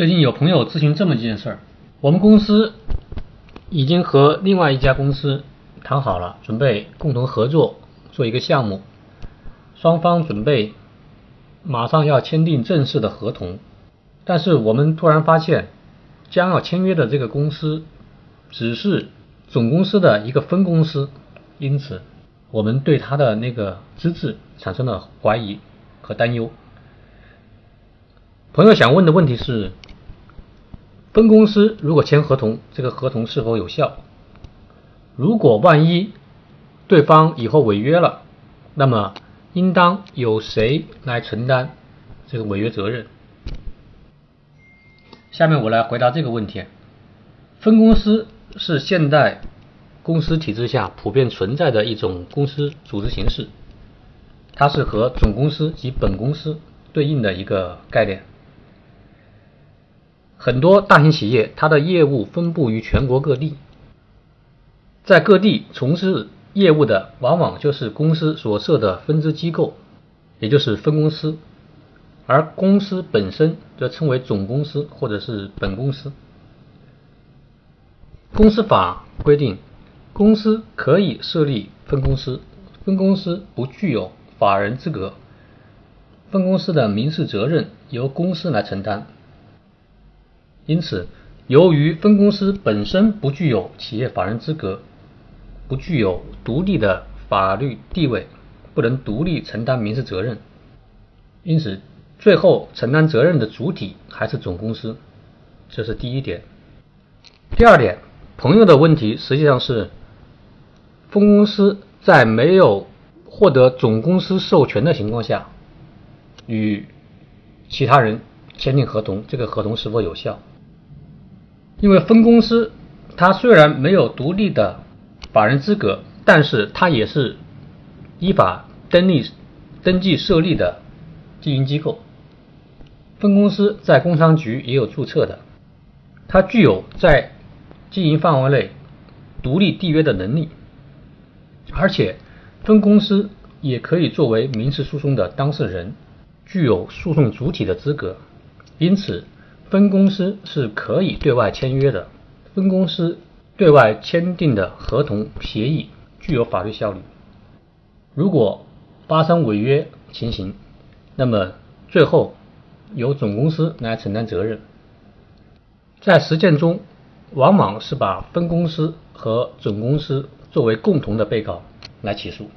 最近有朋友咨询这么一件事儿，我们公司已经和另外一家公司谈好了，准备共同合作做一个项目，双方准备马上要签订正式的合同，但是我们突然发现，将要签约的这个公司只是总公司的一个分公司，因此我们对他的那个资质产生了怀疑和担忧。朋友想问的问题是。分公司如果签合同，这个合同是否有效？如果万一对方以后违约了，那么应当由谁来承担这个违约责任？下面我来回答这个问题。分公司是现代公司体制下普遍存在的一种公司组织形式，它是和总公司及本公司对应的一个概念。很多大型企业，它的业务分布于全国各地，在各地从事业务的，往往就是公司所设的分支机构，也就是分公司，而公司本身则称为总公司或者是本公司。公司法规定，公司可以设立分公司，分公司不具有法人资格，分公司的民事责任由公司来承担。因此，由于分公司本身不具有企业法人资格，不具有独立的法律地位，不能独立承担民事责任，因此最后承担责任的主体还是总公司，这是第一点。第二点，朋友的问题实际上是分公司在没有获得总公司授权的情况下，与其他人签订合同，这个合同是否有效？因为分公司，它虽然没有独立的法人资格，但是它也是依法登立、登记设立的经营机构。分公司在工商局也有注册的，它具有在经营范围内独立缔约的能力，而且分公司也可以作为民事诉讼的当事人，具有诉讼主体的资格，因此。分公司是可以对外签约的，分公司对外签订的合同协议具有法律效力。如果发生违约情形，那么最后由总公司来承担责任。在实践中，往往是把分公司和总公司作为共同的被告来起诉。